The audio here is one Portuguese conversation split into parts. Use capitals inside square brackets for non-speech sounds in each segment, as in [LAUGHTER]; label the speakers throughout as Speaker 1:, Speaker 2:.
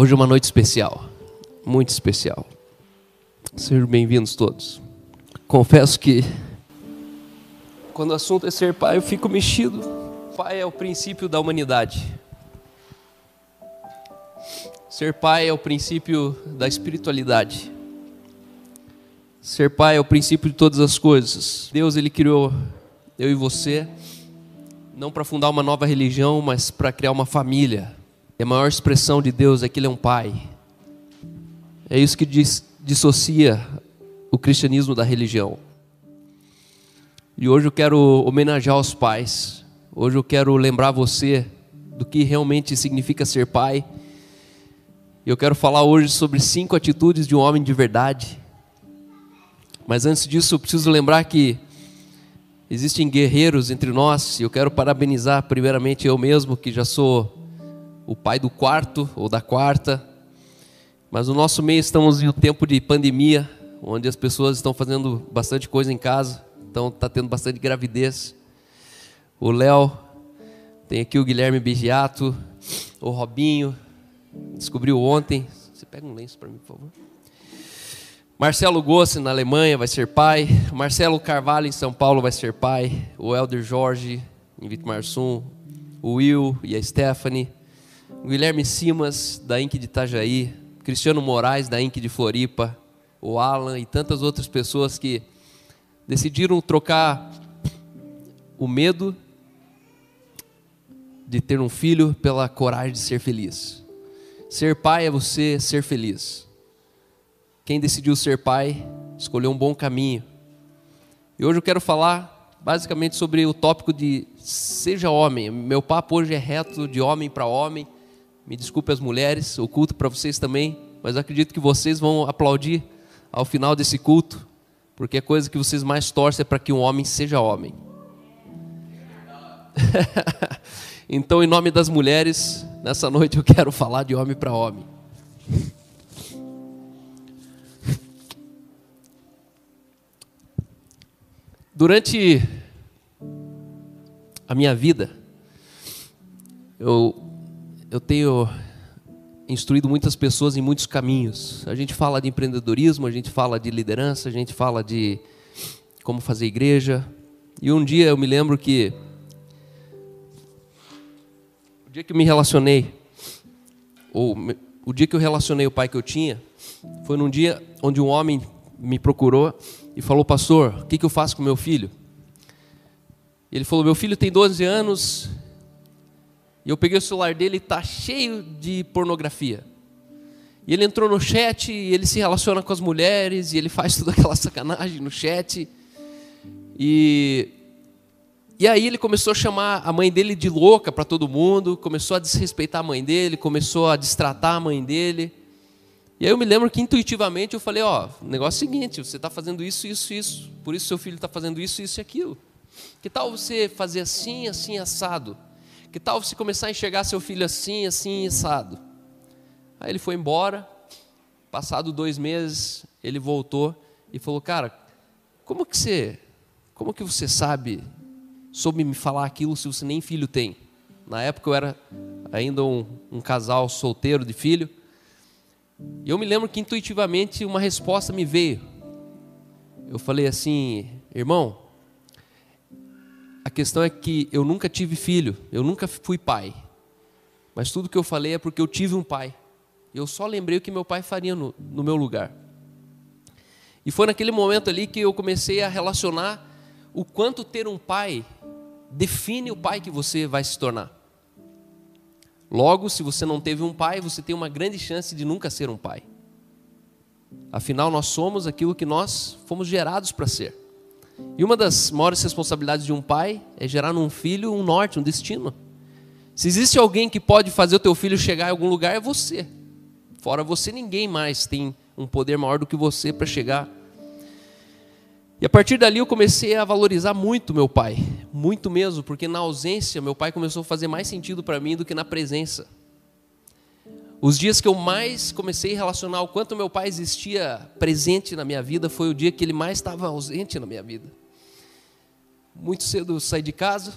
Speaker 1: Hoje é uma noite especial, muito especial. Sejam bem-vindos todos. Confesso que quando o assunto é ser pai, eu fico mexido. Pai é o princípio da humanidade. Ser pai é o princípio da espiritualidade. Ser pai é o princípio de todas as coisas. Deus ele criou eu e você não para fundar uma nova religião, mas para criar uma família. E a maior expressão de Deus é que ele é um pai. É isso que diz, dissocia o cristianismo da religião. E hoje eu quero homenagear os pais. Hoje eu quero lembrar você do que realmente significa ser pai. Eu quero falar hoje sobre cinco atitudes de um homem de verdade. Mas antes disso, eu preciso lembrar que existem guerreiros entre nós, e eu quero parabenizar primeiramente eu mesmo, que já sou o pai do quarto ou da quarta. Mas no nosso meio estamos em um tempo de pandemia, onde as pessoas estão fazendo bastante coisa em casa, então está tendo bastante gravidez. O Léo, tem aqui o Guilherme Bigiato, o Robinho, descobriu ontem. Você pega um lenço para mim, por favor. Marcelo Gossi na Alemanha vai ser pai. Marcelo Carvalho em São Paulo vai ser pai. O Elder Jorge em Vitimarsum. O Will e a Stephanie. Guilherme Simas, da Inc de Itajaí, Cristiano Moraes, da Inc de Floripa, o Alan e tantas outras pessoas que decidiram trocar o medo de ter um filho pela coragem de ser feliz. Ser pai é você ser feliz. Quem decidiu ser pai escolheu um bom caminho. E hoje eu quero falar basicamente sobre o tópico de seja homem. Meu papo hoje é reto de homem para homem me desculpe as mulheres, o culto para vocês também, mas acredito que vocês vão aplaudir ao final desse culto, porque a coisa que vocês mais torcem é para que um homem seja homem. [LAUGHS] então, em nome das mulheres, nessa noite eu quero falar de homem para homem. Durante a minha vida, eu eu tenho instruído muitas pessoas em muitos caminhos. A gente fala de empreendedorismo, a gente fala de liderança, a gente fala de como fazer igreja. E um dia eu me lembro que o dia que eu me relacionei, ou o dia que eu relacionei o pai que eu tinha, foi num dia onde um homem me procurou e falou: Pastor, o que, que eu faço com meu filho? Ele falou: Meu filho tem 12 anos e eu peguei o celular dele e tá cheio de pornografia. E ele entrou no chat, e ele se relaciona com as mulheres, e ele faz toda aquela sacanagem no chat. E, e aí ele começou a chamar a mãe dele de louca para todo mundo, começou a desrespeitar a mãe dele, começou a destratar a mãe dele. E aí eu me lembro que intuitivamente eu falei, ó, o negócio é o seguinte, você está fazendo isso, isso, isso. Por isso seu filho está fazendo isso, isso e aquilo. Que tal você fazer assim, assim, assado? Que tal você começar a enxergar seu filho assim, assim, assado? Aí ele foi embora, passado dois meses, ele voltou e falou, cara, como que você, como que você sabe, soube me falar aquilo se você nem filho tem? Na época eu era ainda um, um casal solteiro de filho, e eu me lembro que intuitivamente uma resposta me veio. Eu falei assim, irmão, a questão é que eu nunca tive filho, eu nunca fui pai. Mas tudo que eu falei é porque eu tive um pai. Eu só lembrei o que meu pai faria no, no meu lugar. E foi naquele momento ali que eu comecei a relacionar o quanto ter um pai define o pai que você vai se tornar. Logo, se você não teve um pai, você tem uma grande chance de nunca ser um pai. Afinal, nós somos aquilo que nós fomos gerados para ser. E uma das maiores responsabilidades de um pai é gerar num filho um norte, um destino. Se existe alguém que pode fazer o teu filho chegar em algum lugar, é você. Fora você, ninguém mais tem um poder maior do que você para chegar. E a partir dali eu comecei a valorizar muito meu pai, muito mesmo, porque na ausência meu pai começou a fazer mais sentido para mim do que na presença. Os dias que eu mais comecei a relacionar o quanto meu pai existia presente na minha vida foi o dia que ele mais estava ausente na minha vida. Muito cedo eu saí de casa,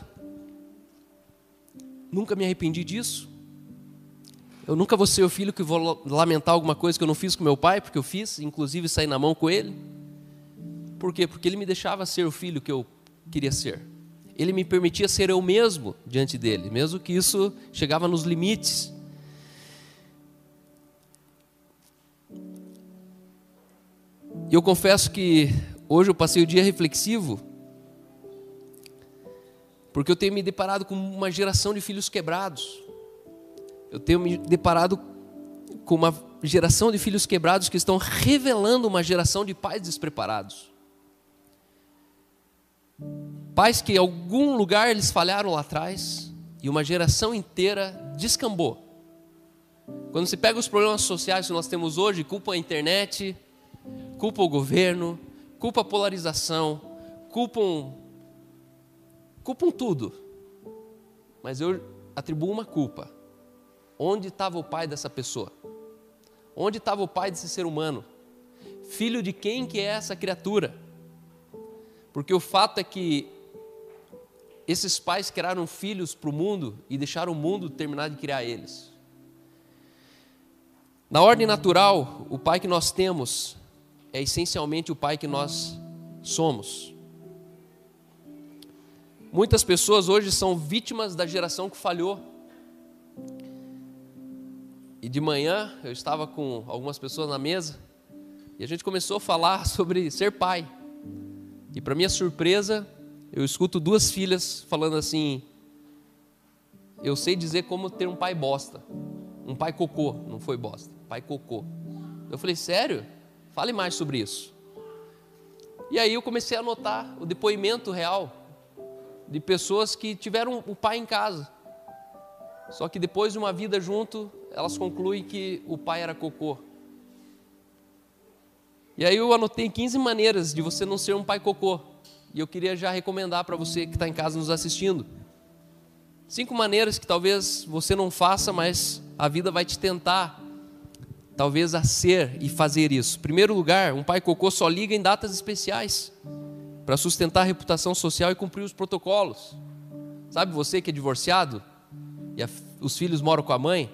Speaker 1: nunca me arrependi disso. Eu nunca vou ser o filho que vou lamentar alguma coisa que eu não fiz com meu pai, porque eu fiz, inclusive sair na mão com ele. Por quê? Porque ele me deixava ser o filho que eu queria ser. Ele me permitia ser eu mesmo diante dele, mesmo que isso chegava nos limites. E eu confesso que hoje eu passei o dia reflexivo, porque eu tenho me deparado com uma geração de filhos quebrados. Eu tenho me deparado com uma geração de filhos quebrados que estão revelando uma geração de pais despreparados. Pais que em algum lugar eles falharam lá atrás e uma geração inteira descambou. Quando se pega os problemas sociais que nós temos hoje, culpa a internet, culpa o governo, culpa a polarização, culpam, culpam tudo. Mas eu atribuo uma culpa. Onde estava o pai dessa pessoa? Onde estava o pai desse ser humano? Filho de quem que é essa criatura? Porque o fato é que esses pais criaram filhos para o mundo e deixaram o mundo terminar de criar eles. Na ordem natural, o pai que nós temos é essencialmente o pai que nós somos. Muitas pessoas hoje são vítimas da geração que falhou. E de manhã eu estava com algumas pessoas na mesa e a gente começou a falar [LAUGHS] sobre ser pai. E para minha surpresa, eu escuto duas filhas falando assim: Eu sei dizer como ter um pai bosta. Um pai cocô, não foi bosta, pai cocô. Eu falei: Sério? Fale mais sobre isso. E aí eu comecei a notar o depoimento real de pessoas que tiveram o pai em casa. Só que depois de uma vida junto, elas concluem que o pai era cocô. E aí eu anotei 15 maneiras de você não ser um pai cocô. E eu queria já recomendar para você que está em casa nos assistindo. Cinco maneiras que talvez você não faça, mas a vida vai te tentar talvez a ser e fazer isso. Em primeiro lugar, um pai cocô só liga em datas especiais para sustentar a reputação social e cumprir os protocolos. Sabe você que é divorciado e a, os filhos moram com a mãe?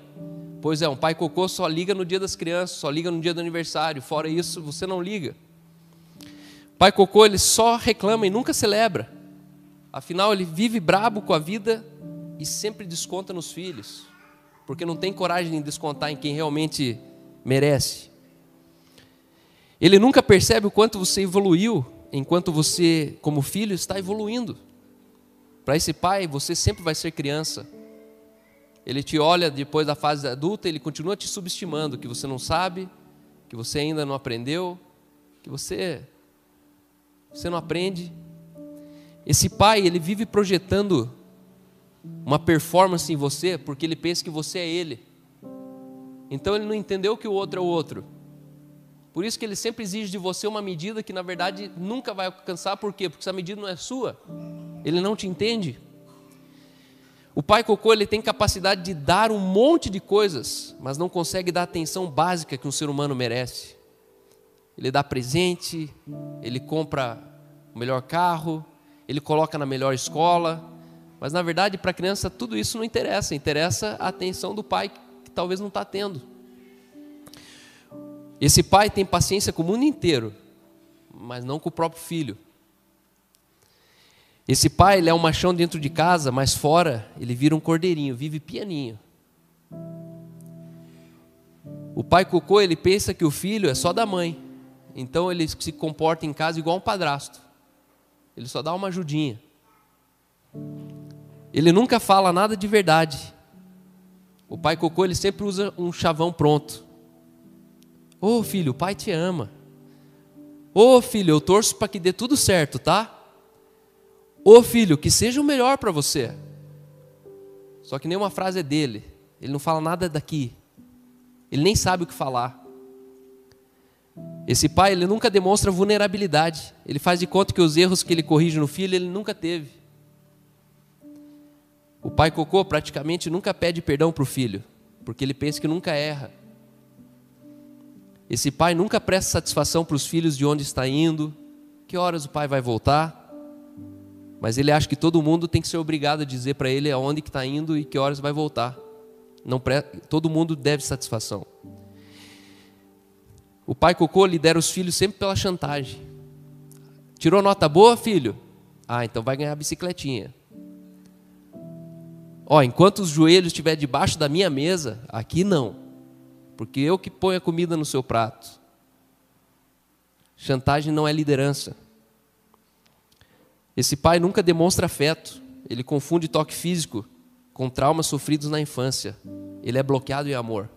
Speaker 1: Pois é, um pai cocô só liga no dia das crianças, só liga no dia do aniversário. Fora isso, você não liga. Pai cocô, ele só reclama e nunca celebra. Afinal, ele vive brabo com a vida e sempre desconta nos filhos, porque não tem coragem de descontar em quem realmente merece. Ele nunca percebe o quanto você evoluiu, enquanto você, como filho, está evoluindo. Para esse pai, você sempre vai ser criança. Ele te olha depois da fase adulta, ele continua te subestimando, que você não sabe, que você ainda não aprendeu, que você você não aprende. Esse pai, ele vive projetando uma performance em você, porque ele pensa que você é ele. Então ele não entendeu que o outro é o outro. Por isso que ele sempre exige de você uma medida que na verdade nunca vai alcançar, por quê? Porque essa medida não é sua. Ele não te entende. O pai cocô ele tem capacidade de dar um monte de coisas, mas não consegue dar a atenção básica que um ser humano merece. Ele dá presente, ele compra o melhor carro, ele coloca na melhor escola, mas na verdade para a criança tudo isso não interessa, interessa a atenção do pai talvez não está tendo. Esse pai tem paciência com o mundo inteiro, mas não com o próprio filho. Esse pai ele é um machão dentro de casa, mas fora ele vira um cordeirinho, vive pianinho. O pai cocô ele pensa que o filho é só da mãe, então ele se comporta em casa igual um padrasto. Ele só dá uma ajudinha. Ele nunca fala nada de verdade. O pai cocô ele sempre usa um chavão pronto. Ô oh, filho, o pai te ama. Ô oh, filho, eu torço para que dê tudo certo, tá? Ô oh, filho, que seja o melhor para você. Só que nenhuma frase é dele. Ele não fala nada daqui. Ele nem sabe o que falar. Esse pai, ele nunca demonstra vulnerabilidade. Ele faz de conta que os erros que ele corrige no filho, ele nunca teve. O pai cocô praticamente nunca pede perdão para o filho, porque ele pensa que nunca erra. Esse pai nunca presta satisfação para os filhos de onde está indo, que horas o pai vai voltar. Mas ele acha que todo mundo tem que ser obrigado a dizer para ele aonde que está indo e que horas vai voltar. não pre... todo mundo deve satisfação. O pai cocô lidera os filhos sempre pela chantagem. Tirou nota boa, filho? Ah, então vai ganhar a bicicletinha. Ó, enquanto os joelhos estiver debaixo da minha mesa, aqui não. Porque eu que ponho a comida no seu prato. Chantagem não é liderança. Esse pai nunca demonstra afeto. Ele confunde toque físico com traumas sofridos na infância. Ele é bloqueado em amor.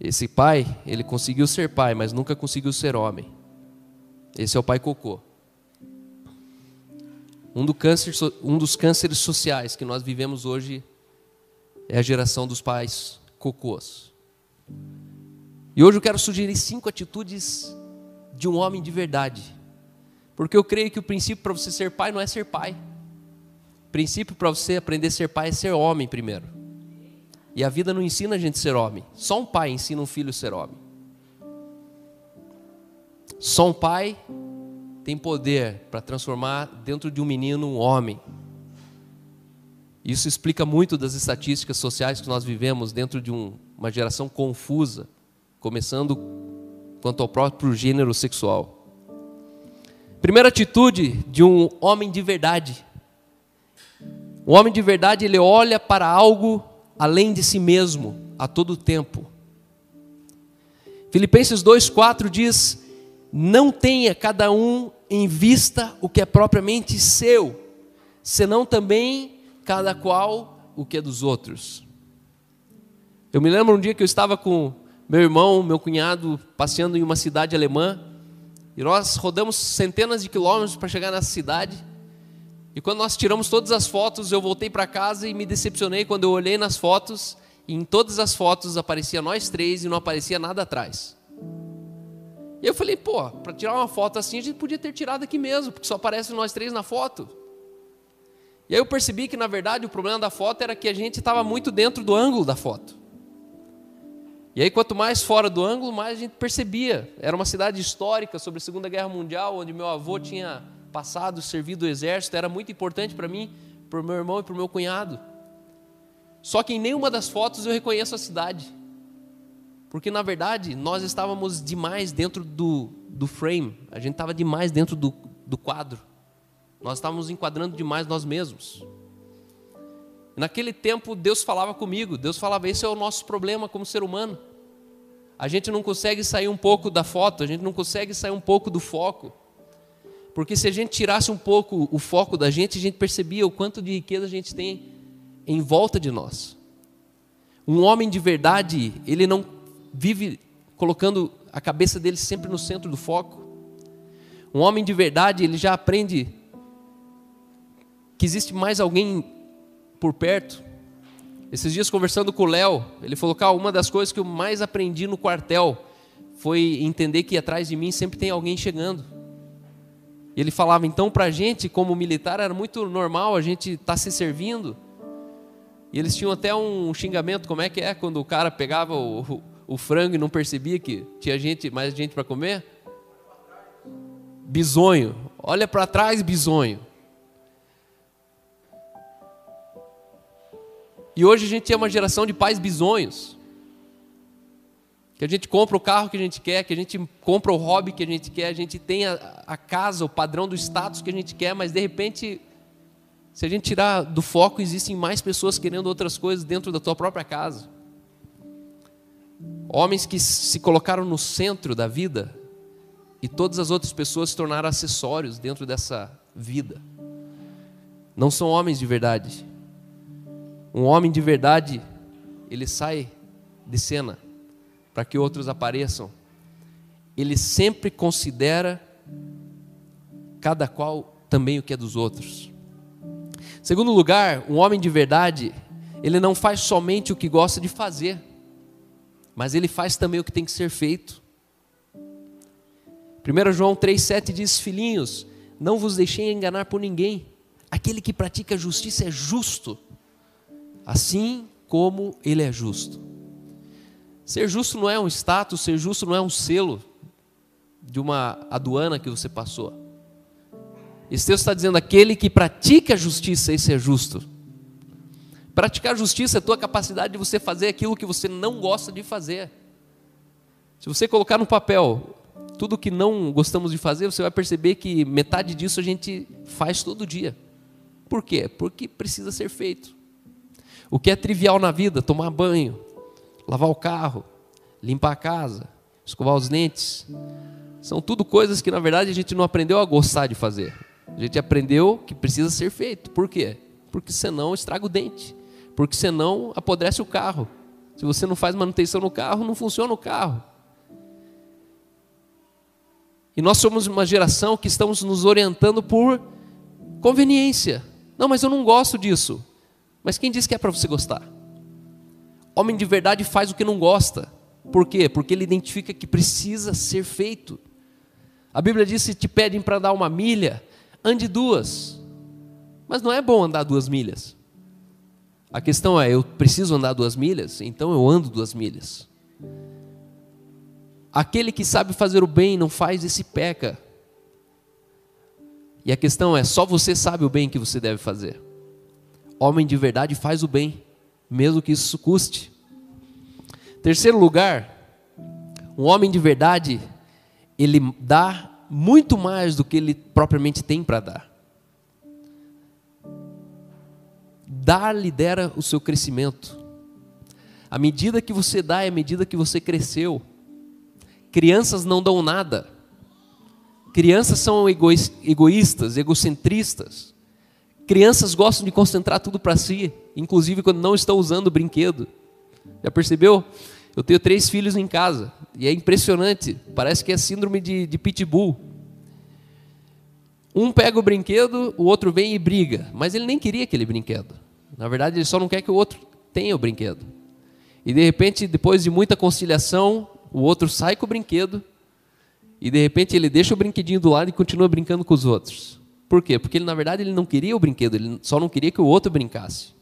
Speaker 1: Esse pai, ele conseguiu ser pai, mas nunca conseguiu ser homem. Esse é o pai cocô. Um, do câncer, um dos cânceres sociais que nós vivemos hoje é a geração dos pais cocôs. E hoje eu quero sugerir cinco atitudes de um homem de verdade. Porque eu creio que o princípio para você ser pai não é ser pai. O princípio para você aprender a ser pai é ser homem primeiro. E a vida não ensina a gente a ser homem. Só um pai ensina um filho a ser homem. Só um pai tem poder para transformar dentro de um menino um homem. Isso explica muito das estatísticas sociais que nós vivemos dentro de um, uma geração confusa, começando quanto ao próprio gênero sexual. Primeira atitude de um homem de verdade. Um homem de verdade, ele olha para algo além de si mesmo a todo tempo. Filipenses 2,4 diz: Não tenha cada um em vista o que é propriamente seu, senão também cada qual o que é dos outros. Eu me lembro um dia que eu estava com meu irmão, meu cunhado, passeando em uma cidade alemã, e nós rodamos centenas de quilômetros para chegar nessa cidade. E quando nós tiramos todas as fotos, eu voltei para casa e me decepcionei quando eu olhei nas fotos, e em todas as fotos aparecia nós três e não aparecia nada atrás. E eu falei, pô, para tirar uma foto assim, a gente podia ter tirado aqui mesmo, porque só aparece nós três na foto. E aí eu percebi que, na verdade, o problema da foto era que a gente estava muito dentro do ângulo da foto. E aí, quanto mais fora do ângulo, mais a gente percebia. Era uma cidade histórica sobre a Segunda Guerra Mundial, onde meu avô tinha passado, servido o exército, era muito importante para mim, para o meu irmão e para o meu cunhado. Só que em nenhuma das fotos eu reconheço a cidade. Porque na verdade nós estávamos demais dentro do, do frame, a gente estava demais dentro do, do quadro. Nós estávamos enquadrando demais nós mesmos. Naquele tempo Deus falava comigo, Deus falava: esse é o nosso problema como ser humano. A gente não consegue sair um pouco da foto, a gente não consegue sair um pouco do foco. Porque se a gente tirasse um pouco o foco da gente, a gente percebia o quanto de riqueza a gente tem em volta de nós. Um homem de verdade, ele não vive colocando a cabeça dele sempre no centro do foco. Um homem de verdade, ele já aprende que existe mais alguém por perto. Esses dias conversando com o Léo, ele falou: que uma das coisas que eu mais aprendi no quartel foi entender que atrás de mim sempre tem alguém chegando. E ele falava, então, para a gente, como militar, era muito normal a gente estar tá se servindo. E eles tinham até um xingamento, como é que é, quando o cara pegava o, o, frango e não percebia que tinha gente, mais gente para comer? Bisonho. Olha para trás, bisonho. E hoje a gente é uma geração de pais bisonhos que a gente compra o carro que a gente quer, que a gente compra o hobby que a gente quer, a gente tem a, a casa, o padrão do status que a gente quer, mas de repente, se a gente tirar do foco, existem mais pessoas querendo outras coisas dentro da tua própria casa. Homens que se colocaram no centro da vida e todas as outras pessoas se tornaram acessórios dentro dessa vida. Não são homens de verdade. Um homem de verdade, ele sai de cena para que outros apareçam. Ele sempre considera cada qual também o que é dos outros. Segundo lugar, um homem de verdade, ele não faz somente o que gosta de fazer, mas ele faz também o que tem que ser feito. 1 João 3,7 diz: Filhinhos, não vos deixei enganar por ninguém. Aquele que pratica justiça é justo, assim como ele é justo. Ser justo não é um status, ser justo não é um selo de uma aduana que você passou. Esse texto está dizendo: aquele que pratica a justiça, esse é justo. Praticar justiça é a tua capacidade de você fazer aquilo que você não gosta de fazer. Se você colocar no papel tudo que não gostamos de fazer, você vai perceber que metade disso a gente faz todo dia. Por quê? Porque precisa ser feito. O que é trivial na vida, tomar banho, lavar o carro, limpar a casa, escovar os dentes, são tudo coisas que na verdade a gente não aprendeu a gostar de fazer. A gente aprendeu que precisa ser feito. Por quê? Porque senão estraga o dente. Porque senão apodrece o carro. Se você não faz manutenção no carro, não funciona o carro. E nós somos uma geração que estamos nos orientando por conveniência. Não, mas eu não gosto disso. Mas quem disse que é para você gostar? Homem de verdade faz o que não gosta. Por quê? Porque ele identifica que precisa ser feito. A Bíblia diz: se te pedem para dar uma milha, ande duas. Mas não é bom andar duas milhas. A questão é: eu preciso andar duas milhas, então eu ando duas milhas. Aquele que sabe fazer o bem não faz esse peca. E a questão é: só você sabe o bem que você deve fazer. Homem de verdade faz o bem, mesmo que isso custe. Terceiro lugar, um homem de verdade ele dá muito mais do que ele propriamente tem para dar. Dar lidera o seu crescimento. A medida que você dá é a medida que você cresceu. Crianças não dão nada. Crianças são egoístas, egocentristas. Crianças gostam de concentrar tudo para si, inclusive quando não estão usando o brinquedo. Já percebeu? Eu tenho três filhos em casa e é impressionante. Parece que é síndrome de, de pitbull. Um pega o brinquedo, o outro vem e briga, mas ele nem queria aquele brinquedo. Na verdade, ele só não quer que o outro tenha o brinquedo. E de repente, depois de muita conciliação, o outro sai com o brinquedo e de repente ele deixa o brinquedinho do lado e continua brincando com os outros. Por quê? Porque ele, na verdade ele não queria o brinquedo, ele só não queria que o outro brincasse.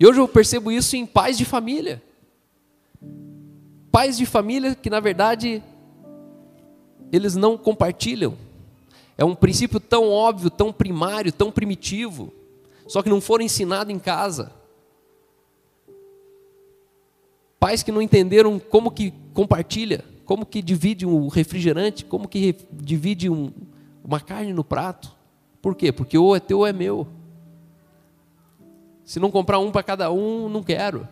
Speaker 1: E hoje eu percebo isso em pais de família pais de família que, na verdade, eles não compartilham. É um princípio tão óbvio, tão primário, tão primitivo, só que não foram ensinados em casa. Pais que não entenderam como que compartilha, como que divide um refrigerante, como que divide um, uma carne no prato. Por quê? Porque ou é teu ou é meu. Se não comprar um para cada um, não quero.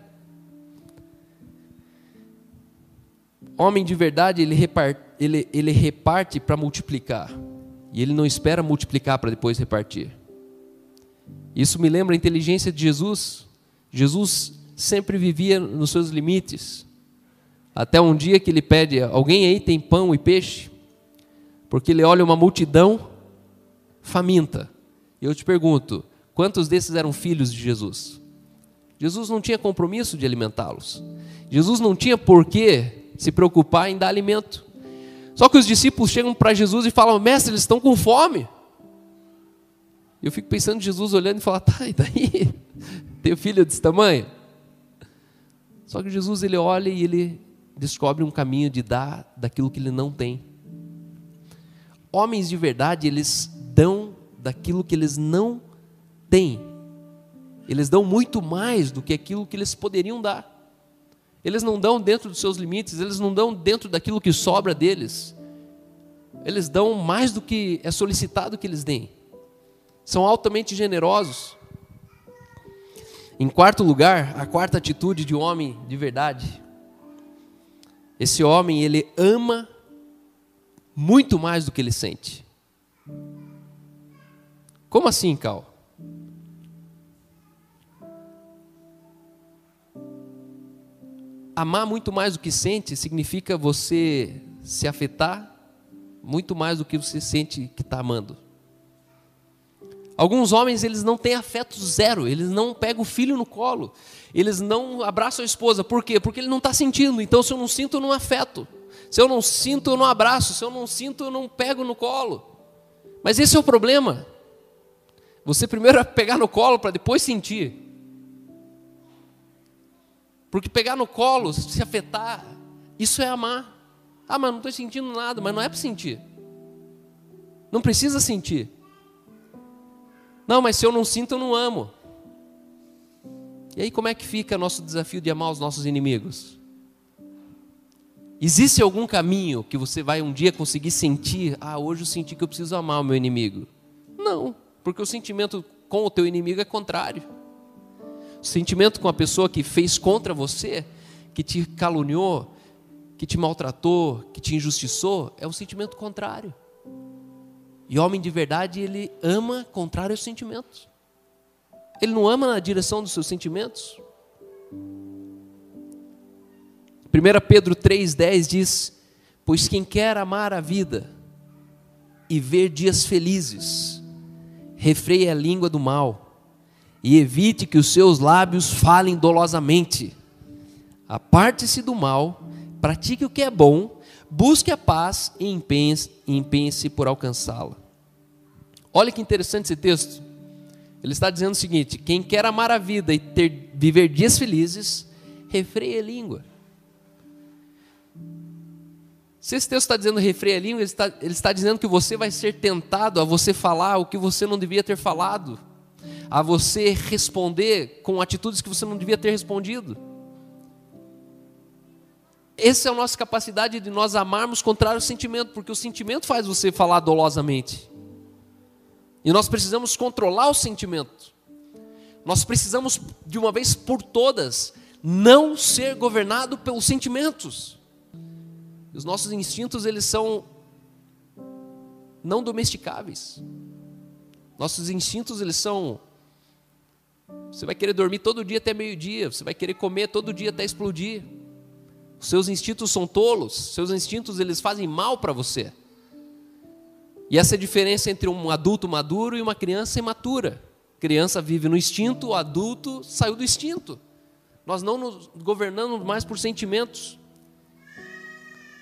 Speaker 1: Homem de verdade, ele reparte, ele, ele reparte para multiplicar. E ele não espera multiplicar para depois repartir. Isso me lembra a inteligência de Jesus. Jesus sempre vivia nos seus limites. Até um dia que ele pede: Alguém aí tem pão e peixe? Porque ele olha uma multidão faminta. E eu te pergunto: quantos desses eram filhos de Jesus? Jesus não tinha compromisso de alimentá-los. Jesus não tinha porquê se preocupar em dar alimento. Só que os discípulos chegam para Jesus e falam: Mestre, eles estão com fome. Eu fico pensando Jesus olhando e falar: Tá, e daí? [LAUGHS] Tenho filho desse tamanho? Só que Jesus ele olha e ele descobre um caminho de dar daquilo que ele não tem. Homens de verdade, eles dão daquilo que eles não têm. Eles dão muito mais do que aquilo que eles poderiam dar. Eles não dão dentro dos seus limites, eles não dão dentro daquilo que sobra deles. Eles dão mais do que é solicitado que eles deem. São altamente generosos. Em quarto lugar, a quarta atitude de um homem de verdade. Esse homem, ele ama muito mais do que ele sente. Como assim, Cal? amar muito mais do que sente significa você se afetar muito mais do que você sente que está amando. Alguns homens eles não têm afeto zero, eles não pegam o filho no colo, eles não abraçam a esposa. Por quê? Porque ele não está sentindo. Então, se eu não sinto, eu não afeto. Se eu não sinto, eu não abraço. Se eu não sinto, eu não pego no colo. Mas esse é o problema. Você primeiro é pegar no colo para depois sentir. Porque pegar no colo, se afetar, isso é amar. Ah, mas não estou sentindo nada, mas não é para sentir. Não precisa sentir. Não, mas se eu não sinto, eu não amo. E aí, como é que fica nosso desafio de amar os nossos inimigos? Existe algum caminho que você vai um dia conseguir sentir? Ah, hoje eu senti que eu preciso amar o meu inimigo. Não, porque o sentimento com o teu inimigo é contrário. O sentimento com a pessoa que fez contra você, que te caluniou, que te maltratou, que te injustiçou, é o sentimento contrário. E homem de verdade, ele ama contrário aos sentimentos. Ele não ama na direção dos seus sentimentos. 1 Pedro 3,10 diz: Pois quem quer amar a vida e ver dias felizes, refreie a língua do mal e evite que os seus lábios falem dolosamente. Aparte-se do mal, pratique o que é bom, busque a paz e empenhe-se por alcançá-la. Olha que interessante esse texto. Ele está dizendo o seguinte: quem quer amar a vida e ter, viver dias felizes, refreie a língua. Se esse texto está dizendo refreia a língua, ele está, ele está dizendo que você vai ser tentado a você falar o que você não devia ter falado, a você responder com atitudes que você não devia ter respondido. Essa é a nossa capacidade de nós amarmos contrário ao sentimento, porque o sentimento faz você falar dolosamente. E nós precisamos controlar o sentimento. Nós precisamos, de uma vez por todas, não ser governado pelos sentimentos. Os nossos instintos, eles são não domesticáveis. Nossos instintos, eles são você vai querer dormir todo dia até meio-dia, você vai querer comer todo dia até explodir. Os seus instintos são tolos, seus instintos eles fazem mal para você. E essa é a diferença entre um adulto maduro e uma criança imatura. criança vive no instinto, o adulto saiu do instinto. Nós não nos governamos mais por sentimentos.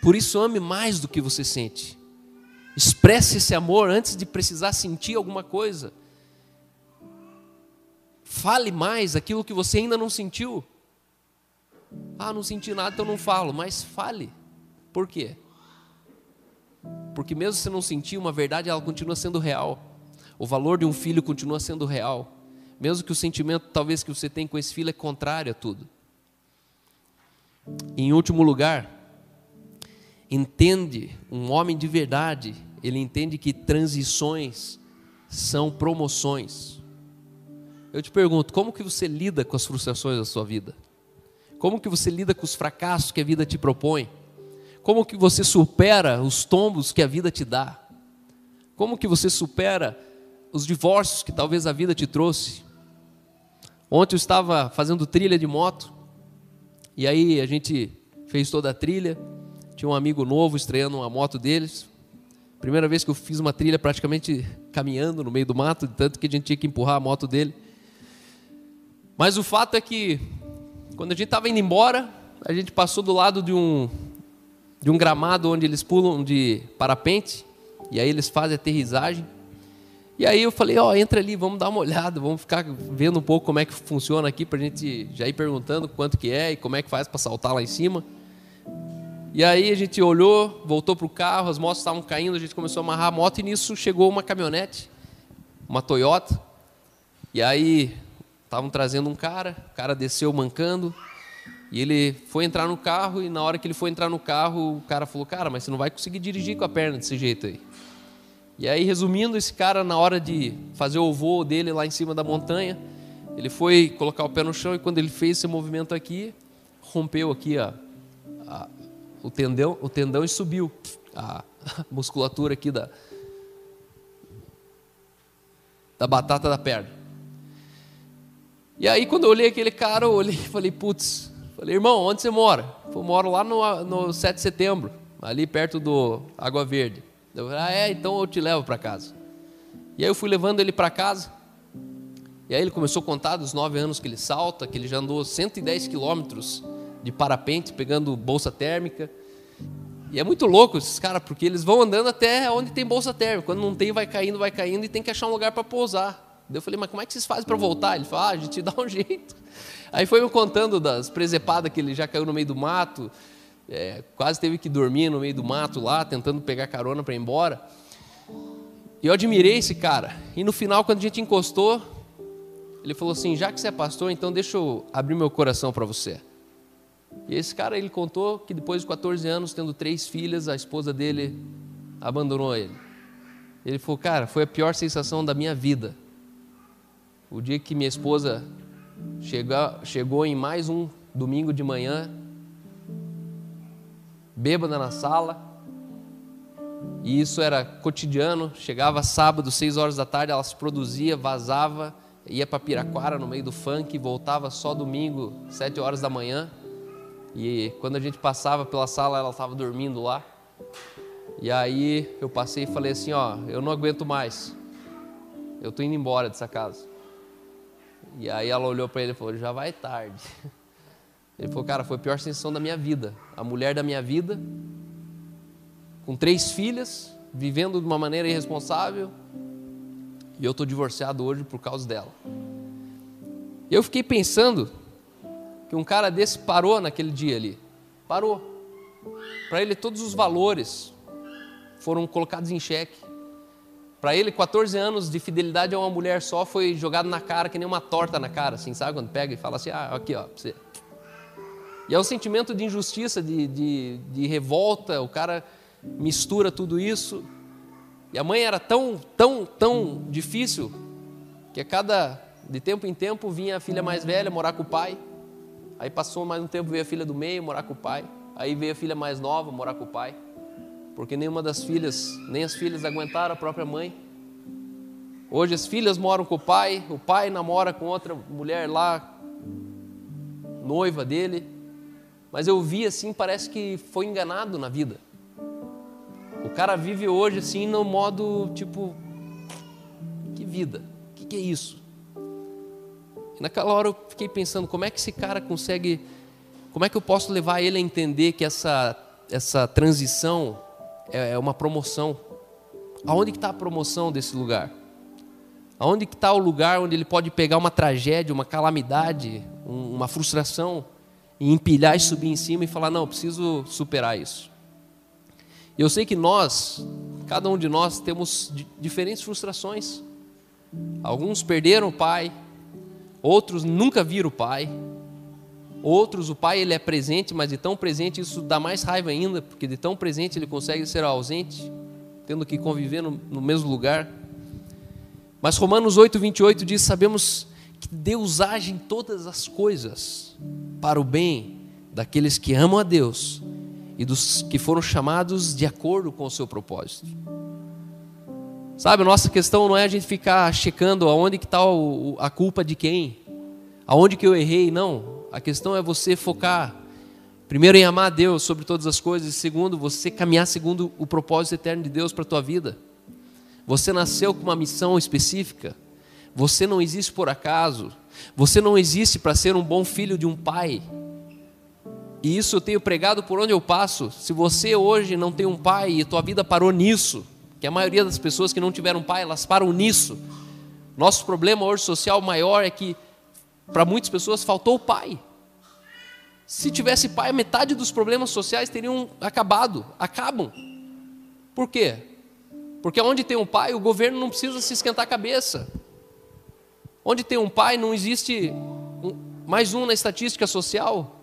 Speaker 1: Por isso, ame mais do que você sente. Expresse esse amor antes de precisar sentir alguma coisa. Fale mais aquilo que você ainda não sentiu. Ah, não senti nada, então não falo. Mas fale. Por quê? Porque mesmo se não sentir uma verdade, ela continua sendo real. O valor de um filho continua sendo real. Mesmo que o sentimento talvez que você tem com esse filho é contrário a tudo. Em último lugar, entende, um homem de verdade, ele entende que transições são promoções. Eu te pergunto, como que você lida com as frustrações da sua vida? Como que você lida com os fracassos que a vida te propõe? Como que você supera os tombos que a vida te dá? Como que você supera os divórcios que talvez a vida te trouxe? Ontem eu estava fazendo trilha de moto, e aí a gente fez toda a trilha, tinha um amigo novo estreando uma moto deles. Primeira vez que eu fiz uma trilha praticamente caminhando no meio do mato, tanto que a gente tinha que empurrar a moto dele. Mas o fato é que, quando a gente estava indo embora, a gente passou do lado de um, de um gramado onde eles pulam de parapente, e aí eles fazem aterrissagem. E aí eu falei, ó, oh, entra ali, vamos dar uma olhada, vamos ficar vendo um pouco como é que funciona aqui, para a gente já ir perguntando quanto que é e como é que faz para saltar lá em cima. E aí a gente olhou, voltou para o carro, as motos estavam caindo, a gente começou a amarrar a moto e nisso chegou uma caminhonete, uma Toyota. E aí estavam trazendo um cara, o cara desceu mancando, e ele foi entrar no carro, e na hora que ele foi entrar no carro, o cara falou, cara, mas você não vai conseguir dirigir com a perna desse jeito aí. E aí, resumindo, esse cara, na hora de fazer o voo dele lá em cima da montanha, ele foi colocar o pé no chão e quando ele fez esse movimento aqui, rompeu aqui a, a o tendão, o tendão e subiu a musculatura aqui da, da batata da perna. E aí, quando eu olhei aquele cara, eu olhei e falei, putz, falei, irmão, onde você mora? Eu moro lá no, no 7 de setembro, ali perto do Água Verde. Eu falei, ah, é, então eu te levo para casa. E aí eu fui levando ele para casa. E aí ele começou a contar dos nove anos que ele salta, que ele já andou 110 quilômetros de parapente, pegando bolsa térmica. E é muito louco esses caras, porque eles vão andando até onde tem bolsa térmica. Quando não tem, vai caindo, vai caindo e tem que achar um lugar para pousar. Eu falei, mas como é que vocês fazem para voltar? Ele falou, ah, a gente dá um [LAUGHS] jeito. Aí foi me contando das presepadas que ele já caiu no meio do mato, é, quase teve que dormir no meio do mato lá, tentando pegar carona para ir embora. E eu admirei esse cara. E no final, quando a gente encostou, Ele falou assim: já que você é pastor, então deixa eu abrir meu coração para você. E esse cara ele contou que depois de 14 anos, tendo três filhas, a esposa dele abandonou ele. Ele falou: cara, foi a pior sensação da minha vida. O dia que minha esposa chegou, chegou em mais um domingo de manhã, bêbada na sala, e isso era cotidiano. Chegava sábado, seis horas da tarde, ela se produzia, vazava, ia para Piraquara no meio do funk, voltava só domingo, sete horas da manhã. E quando a gente passava pela sala, ela estava dormindo lá. E aí eu passei e falei assim: Ó, eu não aguento mais. Eu tô indo embora dessa casa. E aí ela olhou para ele e falou: Já vai tarde. [LAUGHS] Ele falou: Cara, foi a pior sensação da minha vida. A mulher da minha vida com três filhas, vivendo de uma maneira irresponsável, e eu estou divorciado hoje por causa dela. Eu fiquei pensando que um cara desse parou naquele dia ali, parou. Para ele, todos os valores foram colocados em xeque. Para ele, 14 anos de fidelidade a uma mulher só foi jogado na cara, que nem uma torta na cara, assim, sabe? Quando pega e fala assim: ah, aqui, ó, pra você. E é um sentimento de injustiça, de, de, de revolta, o cara mistura tudo isso. E a mãe era tão, tão, tão difícil que a cada de tempo em tempo vinha a filha mais velha morar com o pai. Aí passou mais um tempo veio a filha do meio morar com o pai. Aí veio a filha mais nova morar com o pai. Porque nenhuma das filhas, nem as filhas aguentaram a própria mãe. Hoje as filhas moram com o pai, o pai namora com outra mulher lá, noiva dele. Mas eu vi assim, parece que foi enganado na vida. O cara vive hoje assim no modo tipo, que vida? O que, que é isso? E naquela hora eu fiquei pensando, como é que esse cara consegue, como é que eu posso levar ele a entender que essa, essa transição é, é uma promoção? Aonde que está a promoção desse lugar? Aonde que está o lugar onde ele pode pegar uma tragédia, uma calamidade, uma frustração e empilhar e subir em cima e falar, não, preciso superar isso. Eu sei que nós, cada um de nós, temos diferentes frustrações. Alguns perderam o pai, outros nunca viram o pai, outros o pai ele é presente, mas de tão presente isso dá mais raiva ainda, porque de tão presente ele consegue ser ausente, tendo que conviver no, no mesmo lugar. Mas Romanos 8, 28 diz: Sabemos que Deus age em todas as coisas para o bem daqueles que amam a Deus e dos que foram chamados de acordo com o seu propósito. Sabe, nossa questão não é a gente ficar checando aonde que está a culpa de quem, aonde que eu errei, não. A questão é você focar, primeiro em amar a Deus sobre todas as coisas, e segundo, você caminhar segundo o propósito eterno de Deus para a tua vida. Você nasceu com uma missão específica, você não existe por acaso, você não existe para ser um bom filho de um pai, e isso eu tenho pregado por onde eu passo. Se você hoje não tem um pai e tua vida parou nisso, que a maioria das pessoas que não tiveram pai, elas param nisso. Nosso problema hoje social maior é que para muitas pessoas faltou o pai. Se tivesse pai, metade dos problemas sociais teriam acabado, acabam. Por quê? Porque onde tem um pai, o governo não precisa se esquentar a cabeça. Onde tem um pai, não existe mais um na estatística social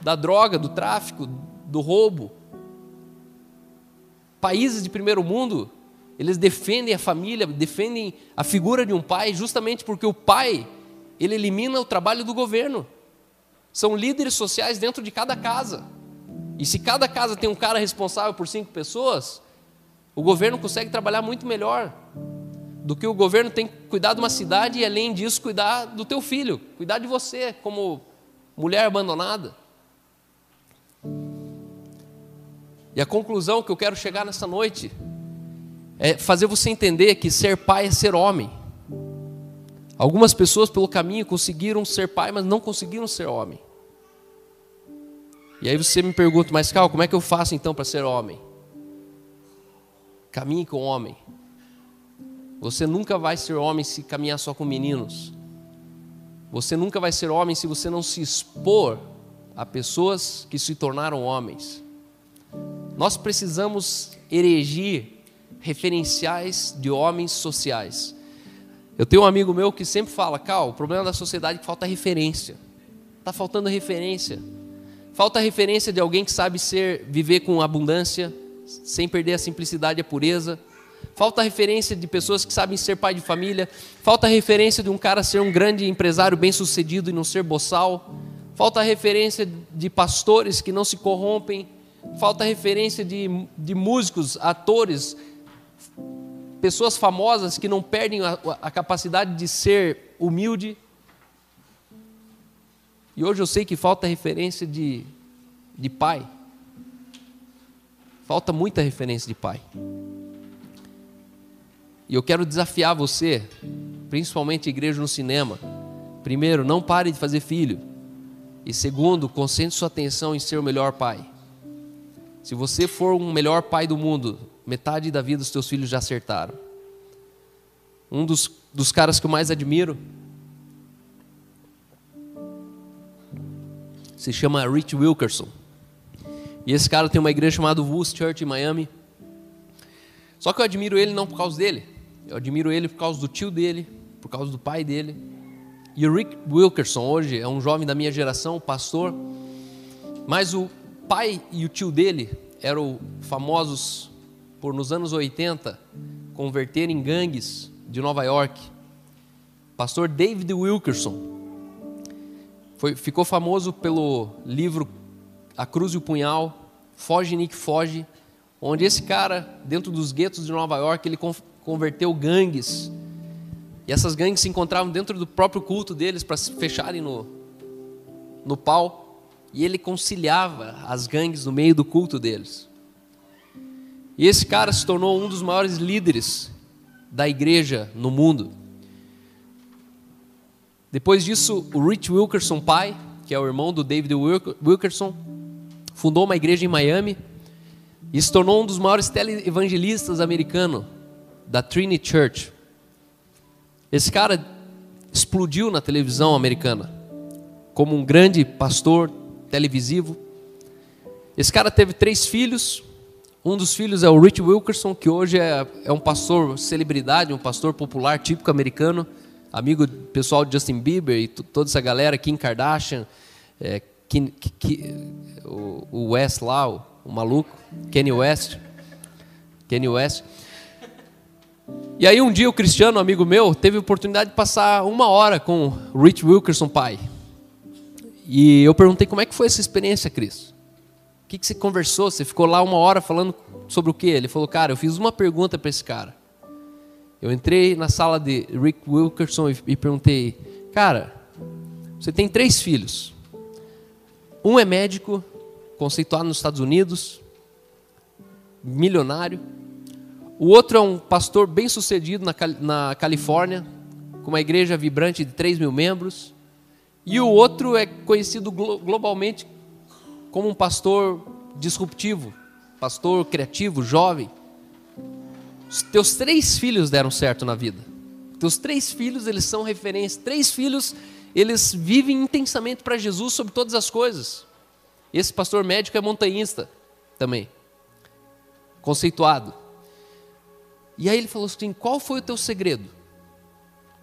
Speaker 1: da droga, do tráfico, do roubo. Países de primeiro mundo, eles defendem a família, defendem a figura de um pai, justamente porque o pai, ele elimina o trabalho do governo. São líderes sociais dentro de cada casa. E se cada casa tem um cara responsável por cinco pessoas, o governo consegue trabalhar muito melhor do que o governo tem que cuidar de uma cidade e, além disso, cuidar do teu filho, cuidar de você como mulher abandonada. E a conclusão que eu quero chegar nessa noite é fazer você entender que ser pai é ser homem. Algumas pessoas pelo caminho conseguiram ser pai, mas não conseguiram ser homem. E aí você me pergunta, mas Cal, como é que eu faço então para ser homem? Caminhe com homem. Você nunca vai ser homem se caminhar só com meninos. Você nunca vai ser homem se você não se expor a pessoas que se tornaram homens. Nós precisamos erigir referenciais de homens sociais. Eu tenho um amigo meu que sempre fala, Cal, o problema da sociedade é que falta referência. Está faltando referência. Falta referência de alguém que sabe ser, viver com abundância, sem perder a simplicidade e a pureza. Falta referência de pessoas que sabem ser pai de família. Falta referência de um cara ser um grande empresário bem-sucedido e não ser boçal. Falta referência de pastores que não se corrompem. Falta referência de, de músicos, atores, pessoas famosas que não perdem a, a capacidade de ser humilde. E hoje eu sei que falta referência de, de pai. Falta muita referência de pai. E eu quero desafiar você, principalmente igreja no cinema. Primeiro, não pare de fazer filho. E segundo, concentre sua atenção em ser o melhor pai. Se você for um melhor pai do mundo, metade da vida dos teus filhos já acertaram. Um dos, dos caras que eu mais admiro se chama Rich Wilkerson. E esse cara tem uma igreja chamada Woods Church em Miami. Só que eu admiro ele não por causa dele. Eu admiro ele por causa do tio dele, por causa do pai dele. E o Rick Wilkerson hoje é um jovem da minha geração, pastor. Mas o pai e o tio dele eram famosos por nos anos 80 converterem gangues de Nova York. Pastor David Wilkerson foi, ficou famoso pelo livro A Cruz e o Punhal, Foge Nick Foge, onde esse cara, dentro dos guetos de Nova York, ele converteu gangues. E essas gangues se encontravam dentro do próprio culto deles para se fecharem no, no pau. E ele conciliava as gangues no meio do culto deles. E esse cara se tornou um dos maiores líderes da igreja no mundo. Depois disso, o Rich Wilkerson pai, que é o irmão do David Wilkerson, fundou uma igreja em Miami e se tornou um dos maiores televangelistas americanos da Trinity Church. Esse cara explodiu na televisão americana como um grande pastor televisivo. Esse cara teve três filhos. Um dos filhos é o Rich Wilkerson, que hoje é, é um pastor celebridade, um pastor popular típico americano, amigo pessoal de Justin Bieber e toda essa galera, Kim Kardashian, é, Kim, Kim, o, o West lá, o, o maluco, Kanye West. Kanye West. E aí um dia o Cristiano, amigo meu, teve a oportunidade de passar uma hora com o Rich Wilkerson pai. E eu perguntei como é que foi essa experiência, Cris? Que, que você conversou? Você ficou lá uma hora falando sobre o quê? Ele falou, cara, eu fiz uma pergunta para esse cara. Eu entrei na sala de Rick Wilkerson e, e perguntei, cara, você tem três filhos. Um é médico, conceituado nos Estados Unidos, milionário. O outro é um pastor bem sucedido na, na Califórnia, com uma igreja vibrante de 3 mil membros. E o outro é conhecido glo globalmente como um pastor disruptivo, pastor criativo, jovem. Os teus três filhos deram certo na vida. Teus três filhos, eles são referência. Três filhos, eles vivem intensamente para Jesus sobre todas as coisas. Esse pastor médico é montanhista também, conceituado. E aí ele falou assim: qual foi o teu segredo?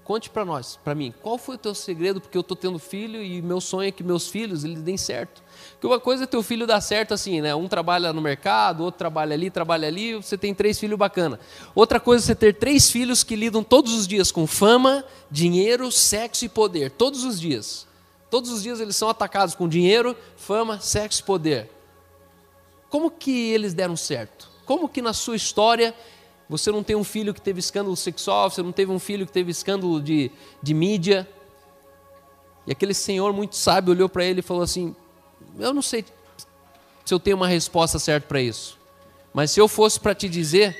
Speaker 1: Conte para nós, para mim, qual foi o teu segredo? Porque eu estou tendo filho e meu sonho é que meus filhos eles deem certo. Porque uma coisa é teu filho dar certo assim, né? Um trabalha no mercado, outro trabalha ali, trabalha ali, você tem três filhos bacana. Outra coisa é você ter três filhos que lidam todos os dias com fama, dinheiro, sexo e poder, todos os dias. Todos os dias eles são atacados com dinheiro, fama, sexo e poder. Como que eles deram certo? Como que na sua história você não tem um filho que teve escândalo sexual, você não teve um filho que teve escândalo de, de mídia. E aquele senhor muito sábio olhou para ele e falou assim: Eu não sei se eu tenho uma resposta certa para isso, mas se eu fosse para te dizer,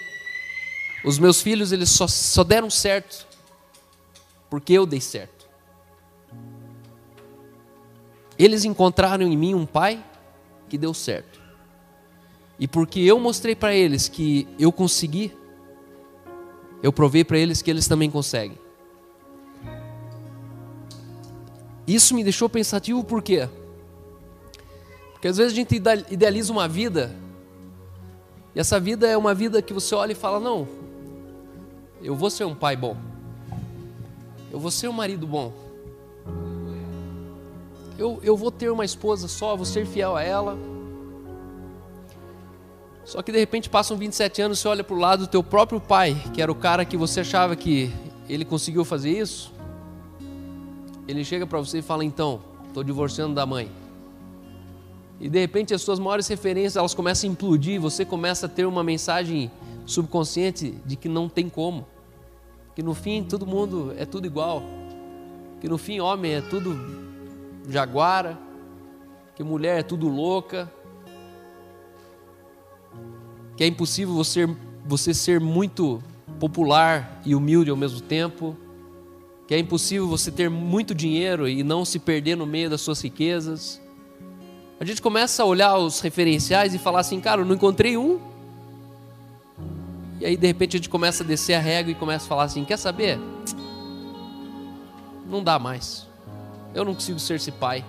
Speaker 1: os meus filhos eles só, só deram certo porque eu dei certo. Eles encontraram em mim um pai que deu certo. E porque eu mostrei para eles que eu consegui, eu provei para eles que eles também conseguem. Isso me deixou pensativo por quê? Porque às vezes a gente idealiza uma vida, e essa vida é uma vida que você olha e fala: não, eu vou ser um pai bom. Eu vou ser um marido bom. Eu, eu vou ter uma esposa só, vou ser fiel a ela. Só que de repente passam 27 anos, você olha para o lado do teu próprio pai, que era o cara que você achava que ele conseguiu fazer isso. Ele chega para você e fala: Então, estou divorciando da mãe. E de repente as suas maiores referências elas começam a implodir, você começa a ter uma mensagem subconsciente de que não tem como. Que no fim todo mundo é tudo igual. Que no fim homem é tudo jaguara, que mulher é tudo louca. Que é impossível você, você ser muito popular e humilde ao mesmo tempo. Que é impossível você ter muito dinheiro e não se perder no meio das suas riquezas a gente começa a olhar os referenciais e falar assim, cara, eu não encontrei um. E aí de repente a gente começa a descer a régua e começa a falar assim, quer saber? Não dá mais. Eu não consigo ser esse pai.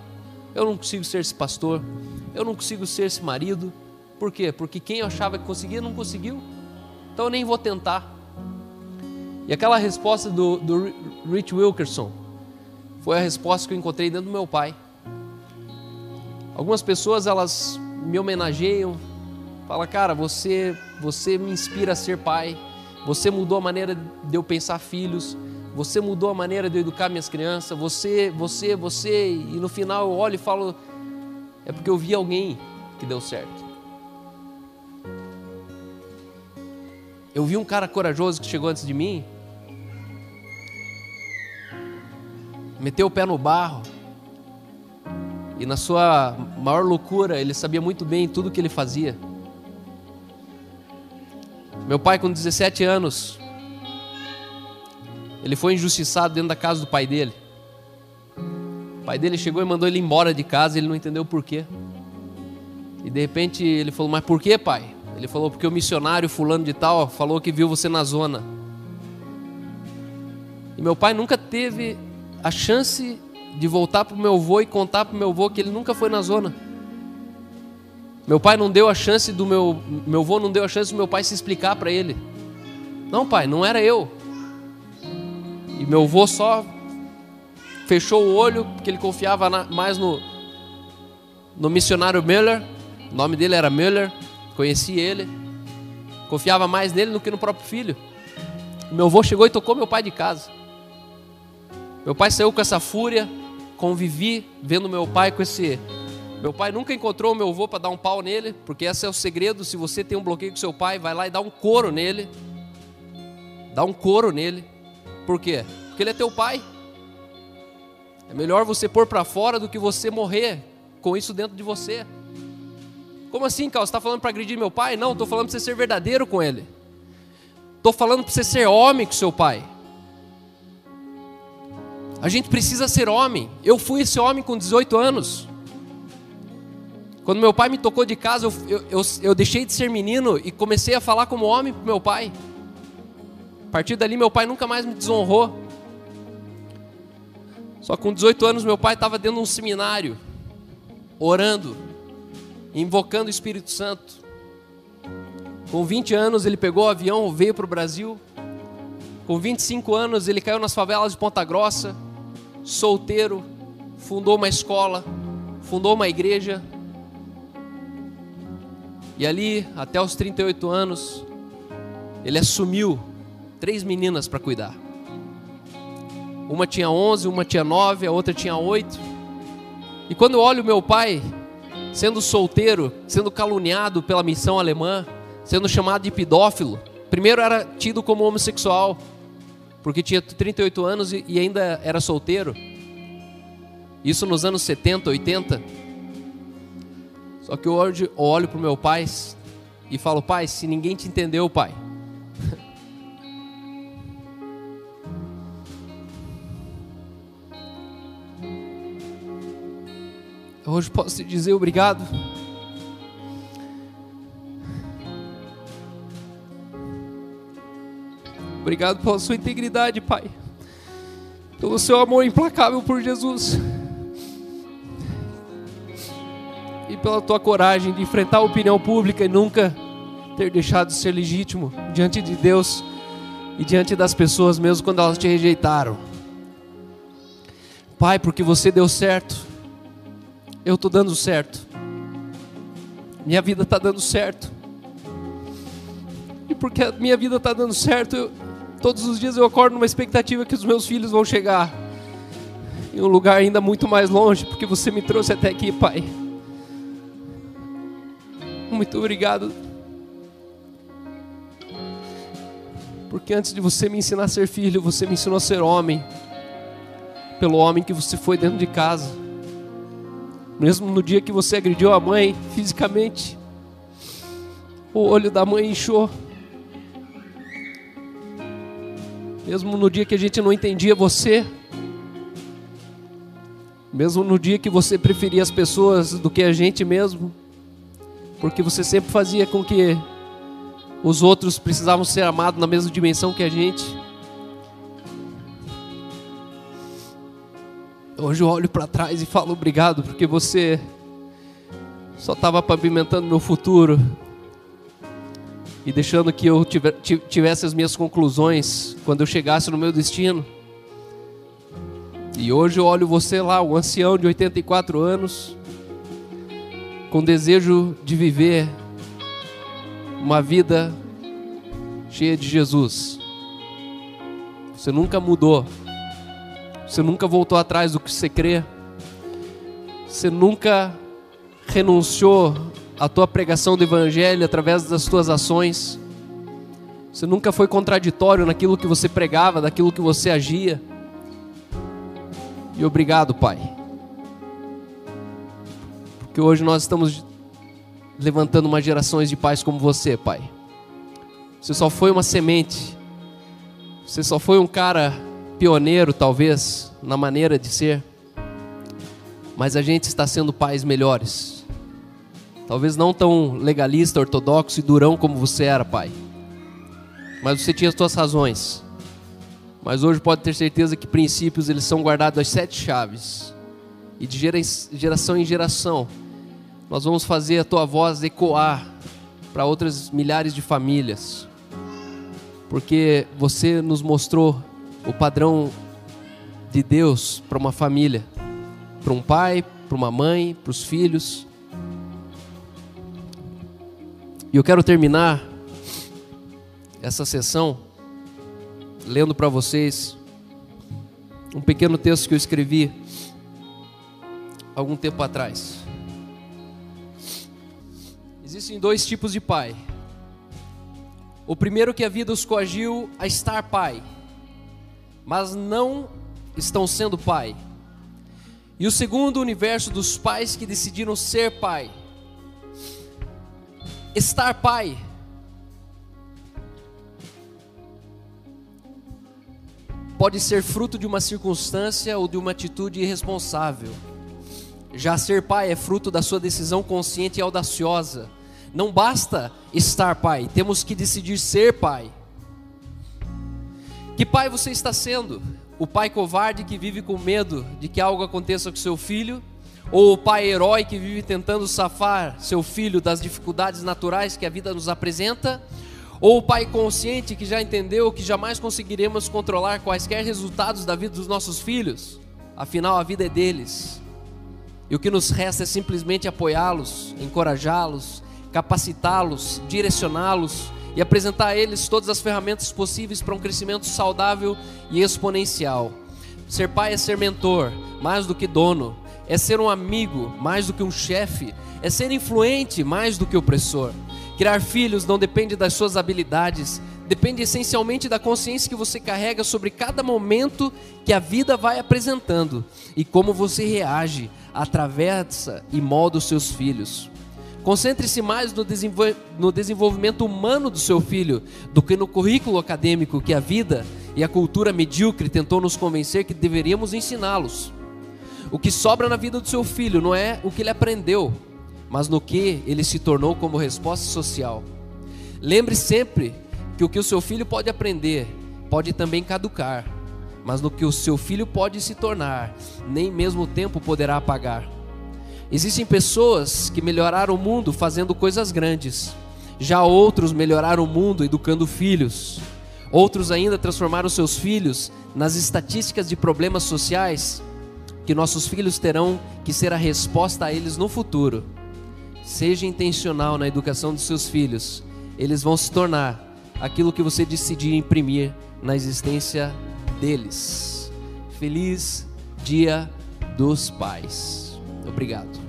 Speaker 1: Eu não consigo ser esse pastor. Eu não consigo ser esse marido. Por quê? Porque quem eu achava que conseguia não conseguiu. Então eu nem vou tentar. E aquela resposta do, do Rich Wilkerson foi a resposta que eu encontrei dentro do meu pai. Algumas pessoas elas me homenageiam, fala, cara, você, você me inspira a ser pai. Você mudou a maneira de eu pensar filhos. Você mudou a maneira de eu educar minhas crianças. Você, você, você. E no final eu olho e falo, é porque eu vi alguém que deu certo. Eu vi um cara corajoso que chegou antes de mim, meteu o pé no barro, e na sua maior loucura, ele sabia muito bem tudo o que ele fazia. Meu pai, com 17 anos, ele foi injustiçado dentro da casa do pai dele. O pai dele chegou e mandou ele embora de casa, ele não entendeu por quê. E de repente ele falou: Mas por que, pai? Ele falou: Porque o missionário fulano de tal falou que viu você na zona. E meu pai nunca teve a chance de voltar para o meu avô e contar para o meu avô que ele nunca foi na zona. Meu pai não deu a chance do meu meu avô não deu a chance do meu pai se explicar para ele. Não, pai, não era eu. E meu avô só fechou o olho porque ele confiava na, mais no no missionário Müller. O nome dele era Müller, conheci ele. Confiava mais nele do que no próprio filho. Meu avô chegou e tocou meu pai de casa. Meu pai saiu com essa fúria, convivi vendo meu pai com esse. Meu pai nunca encontrou o meu avô para dar um pau nele, porque esse é o segredo. Se você tem um bloqueio com seu pai, vai lá e dá um couro nele. Dá um couro nele. Por quê? Porque ele é teu pai. É melhor você pôr para fora do que você morrer com isso dentro de você. Como assim, Carlos? Você está falando para agredir meu pai? Não, estou falando para você ser verdadeiro com ele. Estou falando para você ser homem com seu pai. A gente precisa ser homem. Eu fui esse homem com 18 anos. Quando meu pai me tocou de casa, eu, eu, eu, eu deixei de ser menino e comecei a falar como homem para meu pai. A partir dali, meu pai nunca mais me desonrou. Só com 18 anos, meu pai estava dentro de um seminário, orando, invocando o Espírito Santo. Com 20 anos, ele pegou o avião, veio para o Brasil. Com 25 anos, ele caiu nas favelas de Ponta Grossa solteiro, fundou uma escola, fundou uma igreja. E ali, até os 38 anos, ele assumiu três meninas para cuidar. Uma tinha 11, uma tinha 9, a outra tinha 8. E quando eu olho meu pai sendo solteiro, sendo caluniado pela missão alemã, sendo chamado de pedófilo, primeiro era tido como homossexual, porque tinha 38 anos e ainda era solteiro. Isso nos anos 70, 80. Só que hoje eu olho para o meu pai e falo, pai, se ninguém te entendeu, pai. [LAUGHS] Hoje posso te dizer obrigado. Obrigado pela sua integridade, Pai. Pelo seu amor implacável por Jesus. E pela tua coragem de enfrentar a opinião pública e nunca ter deixado de ser legítimo diante de Deus e diante das pessoas, mesmo quando elas te rejeitaram. Pai, porque você deu certo, eu estou dando certo. Minha vida está dando certo. E porque a minha vida está dando certo, eu, todos os dias eu acordo numa expectativa que os meus filhos vão chegar em um lugar ainda muito mais longe, porque você me trouxe até aqui, Pai. Muito obrigado. Porque antes de você me ensinar a ser filho, você me ensinou a ser homem. Pelo homem que você foi dentro de casa. Mesmo no dia que você agrediu a mãe fisicamente, o olho da mãe inchou. Mesmo no dia que a gente não entendia você, mesmo no dia que você preferia as pessoas do que a gente mesmo, porque você sempre fazia com que os outros precisavam ser amados na mesma dimensão que a gente. Hoje eu olho para trás e falo obrigado, porque você só estava pavimentando meu futuro e deixando que eu tivesse as minhas conclusões quando eu chegasse no meu destino. E hoje eu olho você lá, um ancião de 84 anos, com desejo de viver uma vida cheia de Jesus. Você nunca mudou. Você nunca voltou atrás do que você crê. Você nunca renunciou à tua pregação do evangelho através das tuas ações. Você nunca foi contraditório naquilo que você pregava, daquilo que você agia. E obrigado, Pai. Porque hoje nós estamos levantando uma gerações de pais como você, Pai. Você só foi uma semente. Você só foi um cara pioneiro, talvez, na maneira de ser. Mas a gente está sendo pais melhores. Talvez não tão legalista, ortodoxo e durão como você era, pai. Mas você tinha as suas razões. Mas hoje pode ter certeza que princípios eles são guardados às sete chaves. E de geração em geração, nós vamos fazer a tua voz ecoar para outras milhares de famílias. Porque você nos mostrou o padrão de Deus para uma família, para um pai, para uma mãe, para os filhos. E eu quero terminar essa sessão lendo para vocês um pequeno texto que eu escrevi algum tempo atrás. Existem dois tipos de pai. O primeiro que a vida os coagiu a estar pai, mas não estão sendo pai. E o segundo, o universo dos pais que decidiram ser pai. Estar pai pode ser fruto de uma circunstância ou de uma atitude irresponsável. Já ser pai é fruto da sua decisão consciente e audaciosa. Não basta estar pai, temos que decidir ser pai. Que pai você está sendo? O pai covarde que vive com medo de que algo aconteça com seu filho? Ou o pai herói que vive tentando safar seu filho das dificuldades naturais que a vida nos apresenta? Ou o pai consciente que já entendeu que jamais conseguiremos controlar quaisquer resultados da vida dos nossos filhos, afinal a vida é deles. E o que nos resta é simplesmente apoiá-los, encorajá-los, capacitá-los, direcioná-los e apresentar a eles todas as ferramentas possíveis para um crescimento saudável e exponencial. Ser pai é ser mentor, mais do que dono, é ser um amigo, mais do que um chefe, é ser influente, mais do que opressor. Criar filhos não depende das suas habilidades, depende essencialmente da consciência que você carrega sobre cada momento que a vida vai apresentando e como você reage, atravessa e molda os seus filhos. Concentre-se mais no, desenvol no, desenvolvimento humano do seu filho do que no currículo acadêmico que a vida e a cultura medíocre tentou nos convencer que deveríamos ensiná-los. O que sobra na vida do seu filho não é o que ele aprendeu, mas no que ele se tornou como resposta social. Lembre sempre que o que o seu filho pode aprender pode também caducar, mas no que o seu filho pode se tornar, nem mesmo o tempo poderá apagar. Existem pessoas que melhoraram o mundo fazendo coisas grandes, já outros melhoraram o mundo educando filhos, outros ainda transformaram seus filhos nas estatísticas de problemas sociais que nossos filhos terão que ser a resposta a eles no futuro. Seja intencional na educação dos seus filhos, eles vão se tornar aquilo que você decidir imprimir na existência deles. Feliz Dia dos Pais. Obrigado.